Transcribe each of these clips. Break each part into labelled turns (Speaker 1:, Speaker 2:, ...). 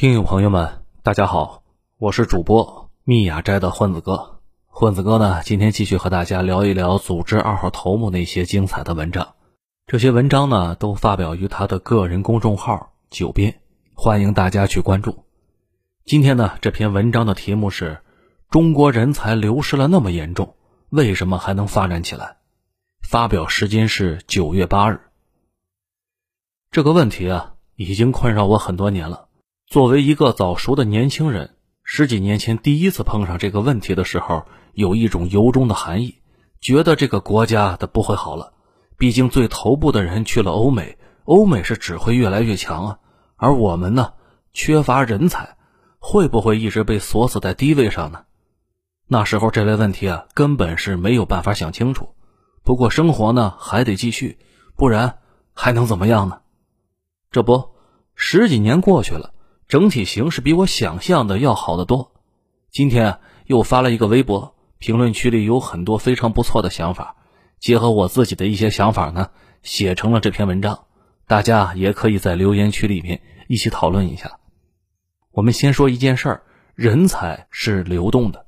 Speaker 1: 听友朋友们，大家好，我是主播密雅斋的混子哥。混子哥呢，今天继续和大家聊一聊组织二号头目那些精彩的文章。这些文章呢，都发表于他的个人公众号“九编”，欢迎大家去关注。今天呢，这篇文章的题目是“中国人才流失了那么严重，为什么还能发展起来？”发表时间是九月八日。这个问题啊，已经困扰我很多年了。作为一个早熟的年轻人，十几年前第一次碰上这个问题的时候，有一种由衷的寒意，觉得这个国家的不会好了。毕竟最头部的人去了欧美，欧美是只会越来越强啊，而我们呢，缺乏人才，会不会一直被锁死在低位上呢？那时候这类问题啊，根本是没有办法想清楚。不过生活呢还得继续，不然还能怎么样呢？这不，十几年过去了，整体形势比我想象的要好得多。今天又发了一个微博，评论区里有很多非常不错的想法，结合我自己的一些想法呢，写成了这篇文章。大家也可以在留言区里面一起讨论一下。我们先说一件事儿：人才是流动的。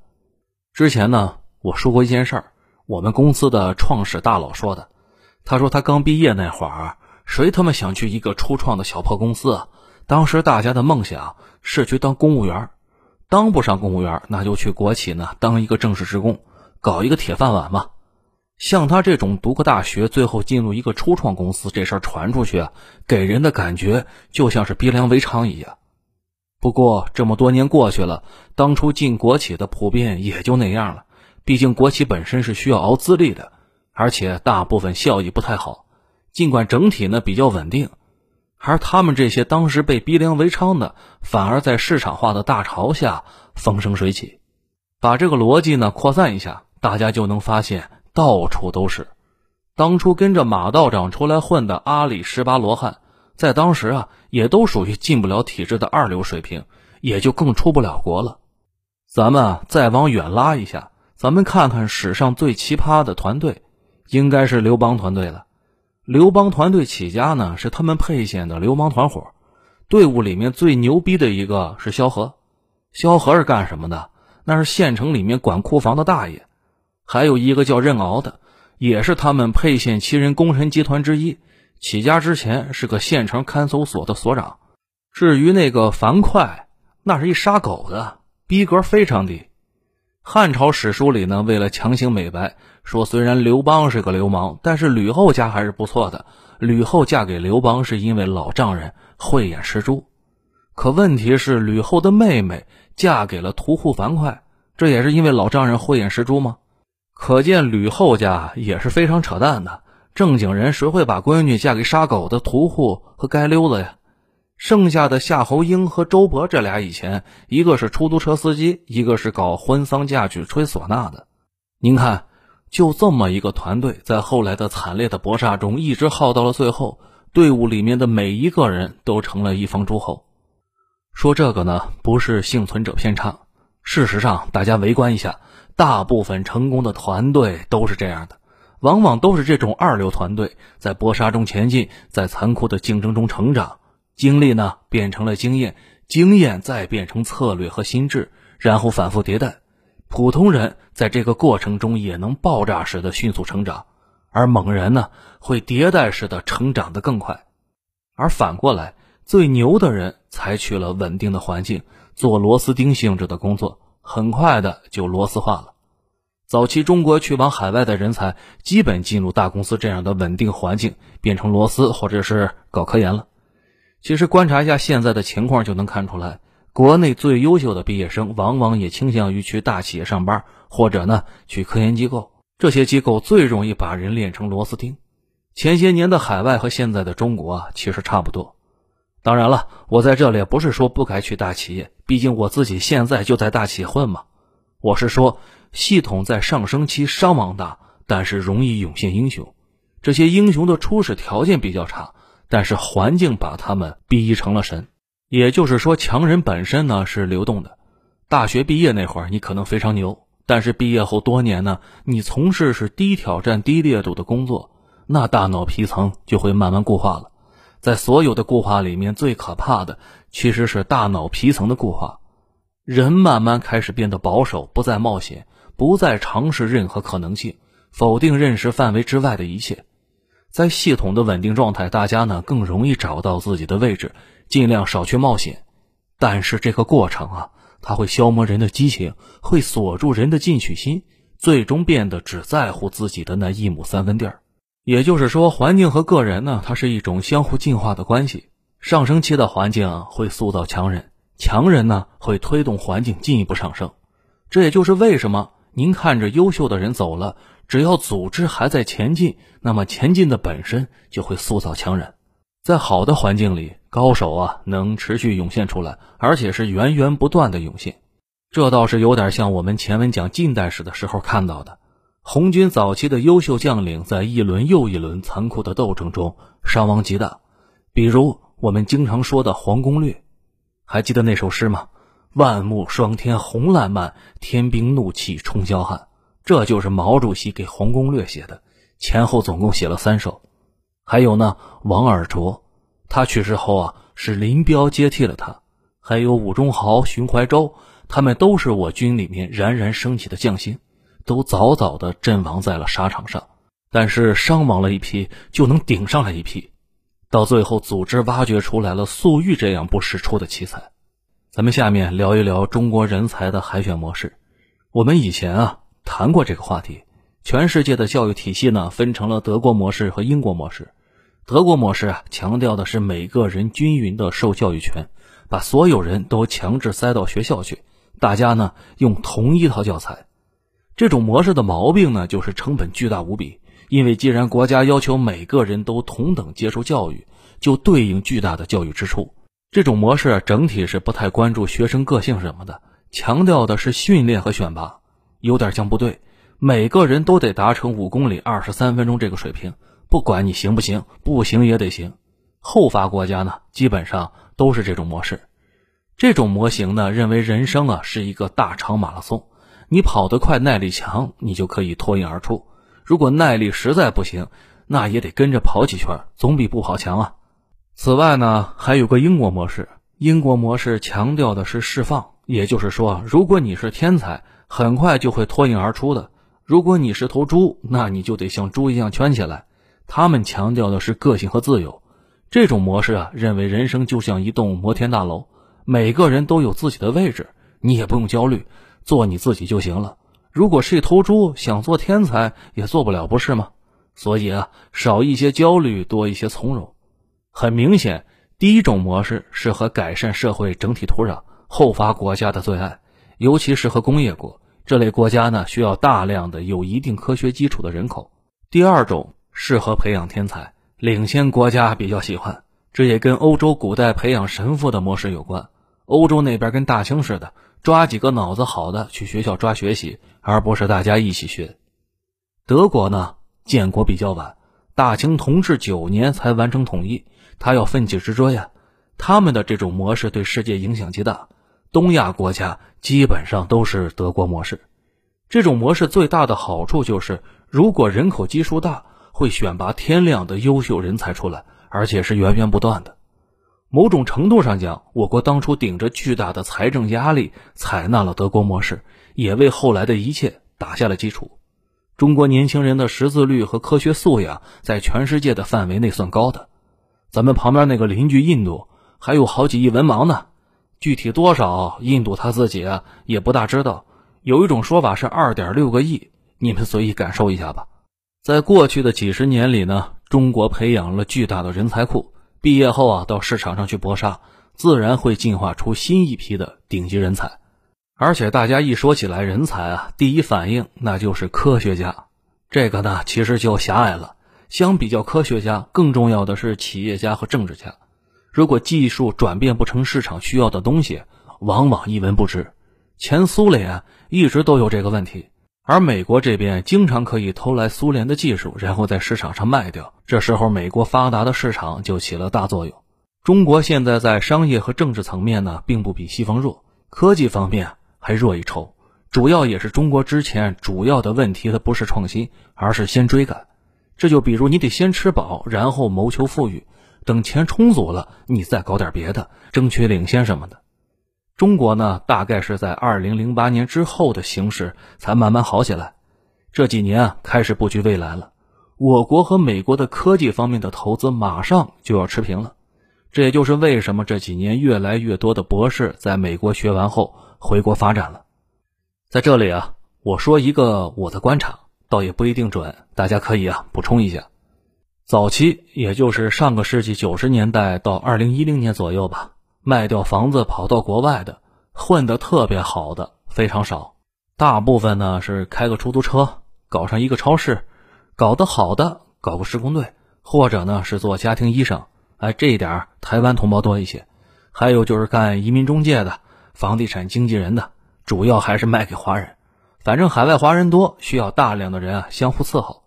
Speaker 1: 之前呢，我说过一件事儿。我们公司的创始大佬说的，他说他刚毕业那会儿，谁他妈想去一个初创的小破公司啊？当时大家的梦想是去当公务员，当不上公务员，那就去国企呢当一个正式职工，搞一个铁饭碗嘛。像他这种读个大学，最后进入一个初创公司，这事儿传出去，给人的感觉就像是逼良为娼一样。不过这么多年过去了，当初进国企的普遍也就那样了。毕竟国企本身是需要熬资历的，而且大部分效益不太好。尽管整体呢比较稳定，而他们这些当时被逼良为娼的，反而在市场化的大潮下风生水起。把这个逻辑呢扩散一下，大家就能发现到处都是。当初跟着马道长出来混的阿里十八罗汉，在当时啊也都属于进不了体制的二流水平，也就更出不了国了。咱们啊再往远拉一下。咱们看看史上最奇葩的团队，应该是刘邦团队了。刘邦团队起家呢，是他们沛县的流氓团伙。队伍里面最牛逼的一个是萧何。萧何是干什么的？那是县城里面管库房的大爷。还有一个叫任敖的，也是他们沛县七人功臣集团之一。起家之前是个县城看守所的所长。至于那个樊哙，那是一杀狗的，逼格非常低。汉朝史书里呢，为了强行美白，说虽然刘邦是个流氓，但是吕后家还是不错的。吕后嫁给刘邦是因为老丈人慧眼识珠，可问题是吕后的妹妹嫁给了屠户樊哙，这也是因为老丈人慧眼识珠吗？可见吕后家也是非常扯淡的。正经人谁会把闺女嫁给杀狗的屠户和街溜子呀？剩下的夏侯婴和周勃这俩以前，一个是出租车司机，一个是搞婚丧嫁娶吹唢呐的。您看，就这么一个团队，在后来的惨烈的搏杀中，一直耗到了最后，队伍里面的每一个人都成了一方诸侯。说这个呢，不是幸存者偏差。事实上，大家围观一下，大部分成功的团队都是这样的，往往都是这种二流团队，在搏杀中前进，在残酷的竞争中成长。经历呢变成了经验，经验再变成策略和心智，然后反复迭代。普通人在这个过程中也能爆炸式的迅速成长，而猛人呢会迭代式的成长的更快。而反过来，最牛的人采取了稳定的环境，做螺丝钉性质的工作，很快的就螺丝化了。早期中国去往海外的人才，基本进入大公司这样的稳定环境，变成螺丝或者是搞科研了。其实观察一下现在的情况就能看出来，国内最优秀的毕业生往往也倾向于去大企业上班，或者呢去科研机构。这些机构最容易把人练成螺丝钉。前些年的海外和现在的中国啊，其实差不多。当然了，我在这里不是说不该去大企业，毕竟我自己现在就在大企业混嘛。我是说，系统在上升期伤亡大，但是容易涌现英雄。这些英雄的初始条件比较差。但是环境把他们逼成了神，也就是说，强人本身呢是流动的。大学毕业那会儿，你可能非常牛，但是毕业后多年呢，你从事是低挑战、低烈度的工作，那大脑皮层就会慢慢固化了。在所有的固化里面，最可怕的其实是大脑皮层的固化。人慢慢开始变得保守，不再冒险，不再尝试任何可能性，否定认识范围之外的一切。在系统的稳定状态，大家呢更容易找到自己的位置，尽量少去冒险。但是这个过程啊，它会消磨人的激情，会锁住人的进取心，最终变得只在乎自己的那一亩三分地儿。也就是说，环境和个人呢，它是一种相互进化的关系。上升期的环境会塑造强人，强人呢会推动环境进一步上升。这也就是为什么您看着优秀的人走了，只要组织还在前进，那么前进的本身就会塑造强人。在好的环境里，高手啊能持续涌现出来，而且是源源不断的涌现。这倒是有点像我们前文讲近代史的时候看到的。红军早期的优秀将领，在一轮又一轮残酷的斗争中伤亡极大，比如我们经常说的黄公略，还记得那首诗吗？万木霜天红烂漫，天兵怒气冲霄汉。这就是毛主席给黄公略写的，前后总共写了三首。还有呢，王尔琢，他去世后啊，是林彪接替了他。还有武忠豪、荀怀洲，他们都是我军里面冉冉升起的将星。都早早的阵亡在了沙场上，但是伤亡了一批，就能顶上来一批，到最后组织挖掘出来了粟裕这样不识出的奇才。咱们下面聊一聊中国人才的海选模式。我们以前啊谈过这个话题。全世界的教育体系呢分成了德国模式和英国模式。德国模式啊强调的是每个人均匀的受教育权，把所有人都强制塞到学校去，大家呢用同一套教材。这种模式的毛病呢，就是成本巨大无比。因为既然国家要求每个人都同等接受教育，就对应巨大的教育支出。这种模式整体是不太关注学生个性什么的，强调的是训练和选拔，有点像部队，每个人都得达成五公里二十三分钟这个水平，不管你行不行，不行也得行。后发国家呢，基本上都是这种模式。这种模型呢，认为人生啊是一个大长马拉松。你跑得快，耐力强，你就可以脱颖而出。如果耐力实在不行，那也得跟着跑几圈，总比不跑强啊。此外呢，还有个英国模式。英国模式强调的是释放，也就是说，如果你是天才，很快就会脱颖而出的；如果你是头猪，那你就得像猪一样圈起来。他们强调的是个性和自由。这种模式啊，认为人生就像一栋摩天大楼，每个人都有自己的位置，你也不用焦虑。做你自己就行了。如果是一头猪，想做天才也做不了，不是吗？所以啊，少一些焦虑，多一些从容。很明显，第一种模式适合改善社会整体土壤，后发国家的最爱，尤其适合工业国这类国家呢，需要大量的有一定科学基础的人口。第二种适合培养天才，领先国家比较喜欢，这也跟欧洲古代培养神父的模式有关。欧洲那边跟大清似的。抓几个脑子好的去学校抓学习，而不是大家一起学。德国呢，建国比较晚，大清同治九年才完成统一，他要奋起直追呀。他们的这种模式对世界影响极大，东亚国家基本上都是德国模式。这种模式最大的好处就是，如果人口基数大，会选拔天量的优秀人才出来，而且是源源不断的。某种程度上讲，我国当初顶着巨大的财政压力采纳了德国模式，也为后来的一切打下了基础。中国年轻人的识字率和科学素养在全世界的范围内算高的，咱们旁边那个邻居印度还有好几亿文盲呢，具体多少，印度他自己啊也不大知道。有一种说法是二点六个亿，你们随意感受一下吧。在过去的几十年里呢，中国培养了巨大的人才库。毕业后啊，到市场上去搏杀，自然会进化出新一批的顶级人才。而且大家一说起来人才啊，第一反应那就是科学家。这个呢，其实就狭隘了。相比较科学家，更重要的是企业家和政治家。如果技术转变不成市场需要的东西，往往一文不值。前苏联一直都有这个问题。而美国这边经常可以偷来苏联的技术，然后在市场上卖掉。这时候，美国发达的市场就起了大作用。中国现在在商业和政治层面呢，并不比西方弱，科技方面还弱一筹。主要也是中国之前主要的问题，它不是创新，而是先追赶。这就比如你得先吃饱，然后谋求富裕。等钱充足了，你再搞点别的，争取领先什么的。中国呢，大概是在二零零八年之后的形势才慢慢好起来。这几年啊，开始布局未来了。我国和美国的科技方面的投资马上就要持平了。这也就是为什么这几年越来越多的博士在美国学完后回国发展了。在这里啊，我说一个我的观察，倒也不一定准，大家可以啊补充一下。早期，也就是上个世纪九十年代到二零一零年左右吧。卖掉房子跑到国外的，混得特别好的非常少，大部分呢是开个出租车，搞上一个超市，搞得好的搞个施工队，或者呢是做家庭医生。哎，这一点台湾同胞多一些。还有就是干移民中介的、房地产经纪人的，主要还是卖给华人。反正海外华人多，需要大量的人啊相互伺候。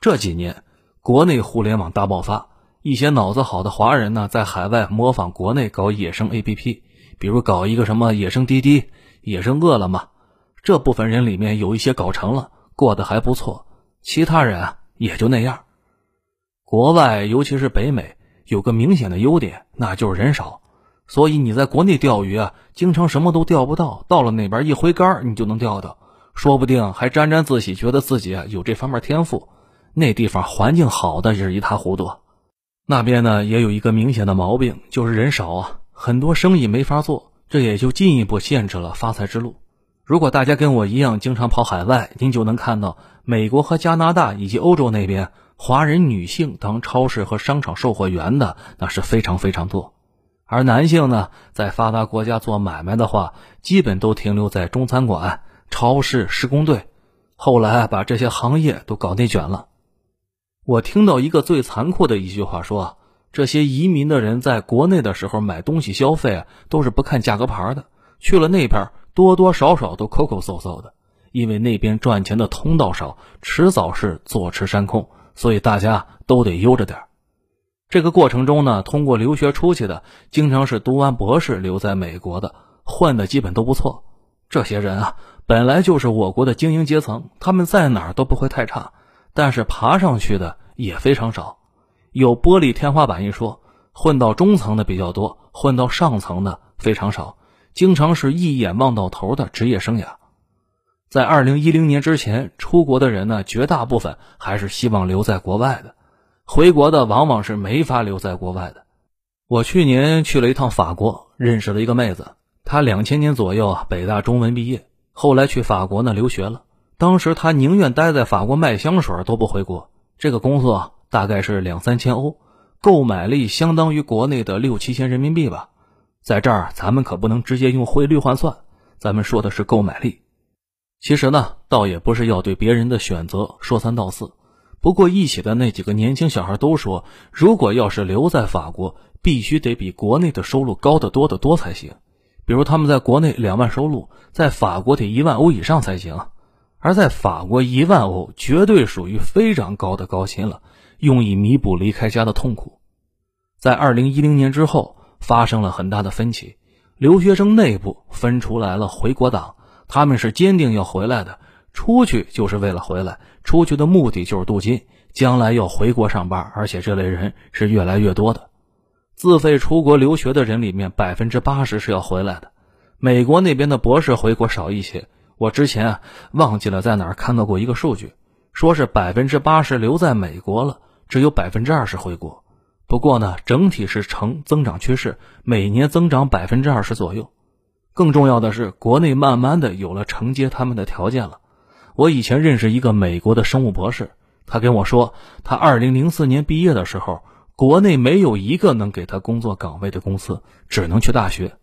Speaker 1: 这几年国内互联网大爆发。一些脑子好的华人呢，在海外模仿国内搞野生 APP，比如搞一个什么野生滴滴、野生饿了么。这部分人里面有一些搞成了，过得还不错，其他人啊也就那样。国外尤其是北美有个明显的优点，那就是人少，所以你在国内钓鱼啊，经常什么都钓不到，到了那边一挥杆，你就能钓到，说不定还沾沾自喜，觉得自己啊有这方面天赋。那地方环境好的也是一塌糊涂。那边呢也有一个明显的毛病，就是人少啊，很多生意没法做，这也就进一步限制了发财之路。如果大家跟我一样经常跑海外，您就能看到美国和加拿大以及欧洲那边华人女性当超市和商场售货员的那是非常非常多，而男性呢，在发达国家做买卖的话，基本都停留在中餐馆、超市、施工队，后来把这些行业都搞内卷了。我听到一个最残酷的一句话，说这些移民的人在国内的时候买东西消费啊，都是不看价格牌的，去了那边多多少少都抠抠搜搜的，因为那边赚钱的通道少，迟早是坐吃山空，所以大家都得悠着点这个过程中呢，通过留学出去的，经常是读完博士留在美国的，混的基本都不错。这些人啊，本来就是我国的精英阶层，他们在哪儿都不会太差。但是爬上去的也非常少，有玻璃天花板一说，混到中层的比较多，混到上层的非常少，经常是一眼望到头的职业生涯。在二零一零年之前，出国的人呢，绝大部分还是希望留在国外的，回国的往往是没法留在国外的。我去年去了一趟法国，认识了一个妹子，她两千年左右啊，北大中文毕业，后来去法国呢留学了。当时他宁愿待在法国卖香水都不回国。这个工作大概是两三千欧，购买力相当于国内的六七千人民币吧。在这儿咱们可不能直接用汇率换算，咱们说的是购买力。其实呢，倒也不是要对别人的选择说三道四。不过一起的那几个年轻小孩都说，如果要是留在法国，必须得比国内的收入高得多得多才行。比如他们在国内两万收入，在法国得一万欧以上才行。而在法国，一万欧绝对属于非常高的高薪了，用以弥补离开家的痛苦。在二零一零年之后，发生了很大的分歧，留学生内部分出来了回国党，他们是坚定要回来的，出去就是为了回来，出去的目的就是镀金，将来要回国上班，而且这类人是越来越多的。自费出国留学的人里面，百分之八十是要回来的，美国那边的博士回国少一些。我之前忘记了在哪儿看到过一个数据，说是百分之八十留在美国了，只有百分之二十回国。不过呢，整体是呈增长趋势，每年增长百分之二十左右。更重要的是，国内慢慢的有了承接他们的条件了。我以前认识一个美国的生物博士，他跟我说，他二零零四年毕业的时候，国内没有一个能给他工作岗位的公司，只能去大学。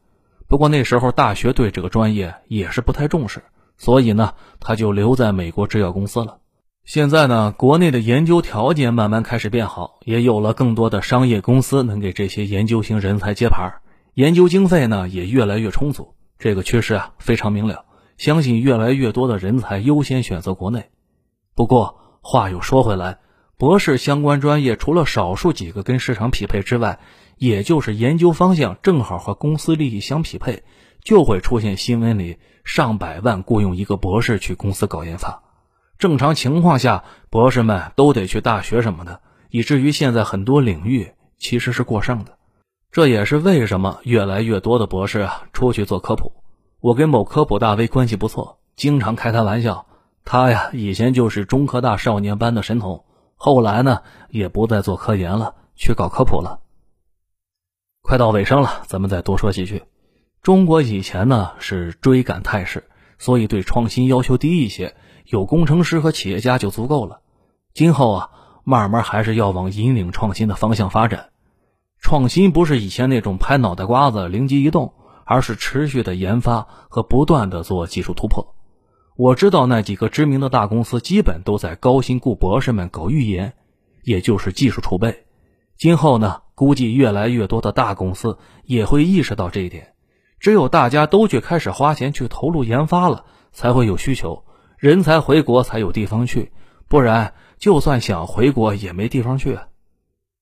Speaker 1: 不过那时候大学对这个专业也是不太重视。所以呢，他就留在美国制药公司了。现在呢，国内的研究条件慢慢开始变好，也有了更多的商业公司能给这些研究型人才接盘，研究经费呢也越来越充足。这个趋势啊非常明了，相信越来越多的人才优先选择国内。不过话又说回来，博士相关专业除了少数几个跟市场匹配之外，也就是研究方向正好和公司利益相匹配。就会出现新闻里上百万雇佣一个博士去公司搞研发。正常情况下，博士们都得去大学什么的，以至于现在很多领域其实是过剩的。这也是为什么越来越多的博士啊出去做科普。我跟某科普大 V 关系不错，经常开他玩笑。他呀以前就是中科大少年班的神童，后来呢也不再做科研了，去搞科普了。快到尾声了，咱们再多说几句。中国以前呢是追赶态势，所以对创新要求低一些，有工程师和企业家就足够了。今后啊，慢慢还是要往引领创新的方向发展。创新不是以前那种拍脑袋瓜子、灵机一动，而是持续的研发和不断的做技术突破。我知道那几个知名的大公司基本都在高薪雇博士们搞预研，也就是技术储备。今后呢，估计越来越多的大公司也会意识到这一点。只有大家都去开始花钱去投入研发了，才会有需求，人才回国才有地方去，不然就算想回国也没地方去。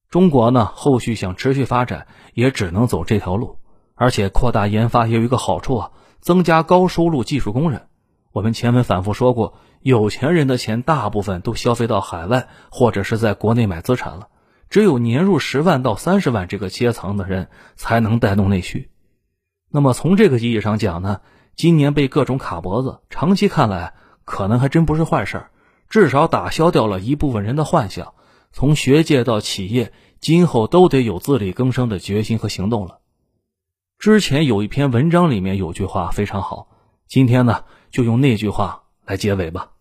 Speaker 1: 中国呢，后续想持续发展，也只能走这条路。而且扩大研发也有一个好处啊，增加高收入技术工人。我们前文反复说过，有钱人的钱大部分都消费到海外或者是在国内买资产了，只有年入十万到三十万这个阶层的人才能带动内需。那么从这个意义上讲呢，今年被各种卡脖子，长期看来可能还真不是坏事儿，至少打消掉了一部分人的幻想。从学界到企业，今后都得有自力更生的决心和行动了。之前有一篇文章里面有句话非常好，今天呢就用那句话来结尾吧。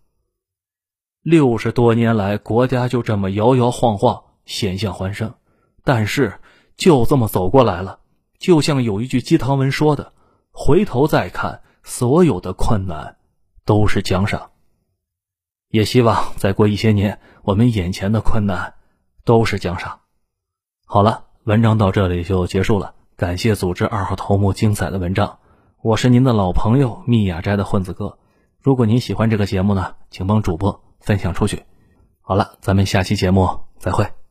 Speaker 1: 六十多年来，国家就这么摇摇晃晃，险象环生，但是就这么走过来了。就像有一句鸡汤文说的：“回头再看，所有的困难都是奖赏。”也希望再过一些年，我们眼前的困难都是奖赏。好了，文章到这里就结束了。感谢组织二号头目精彩的文章，我是您的老朋友密雅斋的混子哥。如果您喜欢这个节目呢，请帮主播分享出去。好了，咱们下期节目再会。